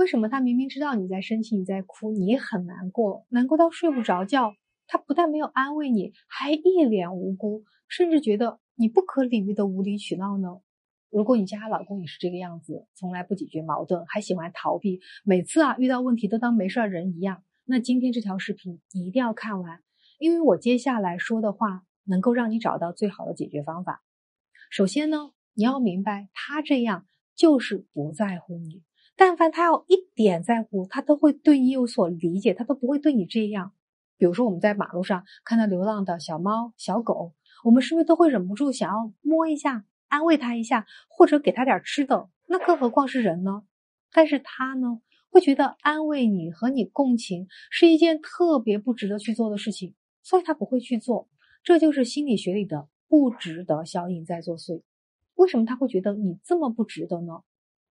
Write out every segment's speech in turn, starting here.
为什么他明明知道你在生气、你在哭、你很难过，难过到睡不着觉，他不但没有安慰你，还一脸无辜，甚至觉得你不可理喻的无理取闹呢？如果你家老公也是这个样子，从来不解决矛盾，还喜欢逃避，每次啊遇到问题都当没事人一样，那今天这条视频你一定要看完，因为我接下来说的话能够让你找到最好的解决方法。首先呢，你要明白他这样就是不在乎你，但凡他要一点在乎，他都会对你有所理解，他都不会对你这样。比如说我们在马路上看到流浪的小猫、小狗，我们是不是都会忍不住想要摸一下？安慰他一下，或者给他点吃的，那更何况是人呢？但是他呢，会觉得安慰你和你共情是一件特别不值得去做的事情，所以他不会去做。这就是心理学里的不值得效应在作祟。为什么他会觉得你这么不值得呢？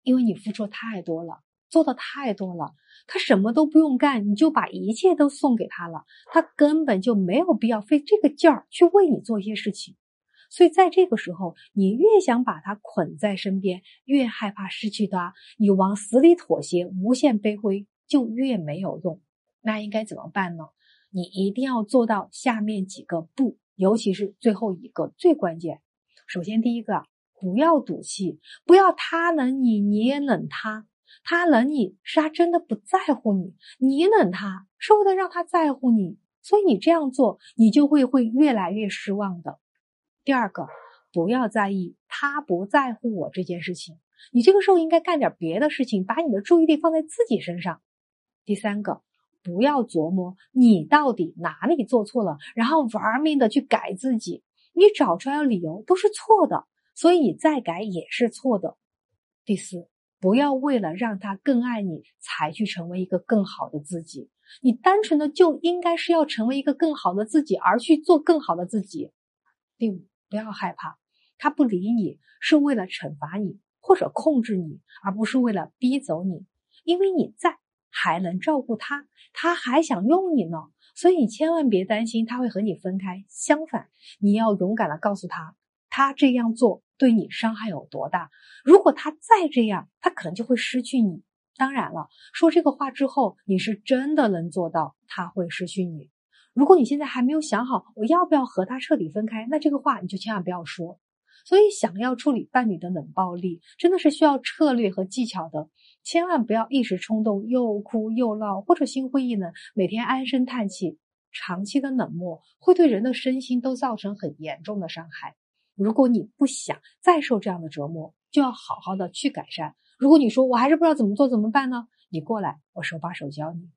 因为你付出太多了，做的太多了，他什么都不用干，你就把一切都送给他了，他根本就没有必要费这个劲儿去为你做一些事情。所以在这个时候，你越想把他捆在身边，越害怕失去他，你往死里妥协，无限悲灰，就越没有用。那应该怎么办呢？你一定要做到下面几个不，尤其是最后一个最关键。首先，第一个，不要赌气，不要他冷你，你也冷他。他冷你是他真的不在乎你，你冷他是为了让他在乎你。所以你这样做，你就会会越来越失望的。第二个，不要在意他不在乎我这件事情，你这个时候应该干点别的事情，把你的注意力放在自己身上。第三个，不要琢磨你到底哪里做错了，然后玩命的去改自己，你找出来的理由都是错的，所以再改也是错的。第四，不要为了让他更爱你才去成为一个更好的自己，你单纯的就应该是要成为一个更好的自己而去做更好的自己。第五。不要害怕，他不理你是为了惩罚你或者控制你，而不是为了逼走你。因为你在，还能照顾他，他还想用你呢。所以你千万别担心他会和你分开。相反，你要勇敢的告诉他，他这样做对你伤害有多大。如果他再这样，他可能就会失去你。当然了，说这个话之后，你是真的能做到他会失去你。如果你现在还没有想好我要不要和他彻底分开，那这个话你就千万不要说。所以，想要处理伴侣的冷暴力，真的是需要策略和技巧的。千万不要一时冲动，又哭又闹，或者心灰意冷，每天唉声叹气。长期的冷漠会对人的身心都造成很严重的伤害。如果你不想再受这样的折磨，就要好好的去改善。如果你说我还是不知道怎么做，怎么办呢？你过来，我手把手教你。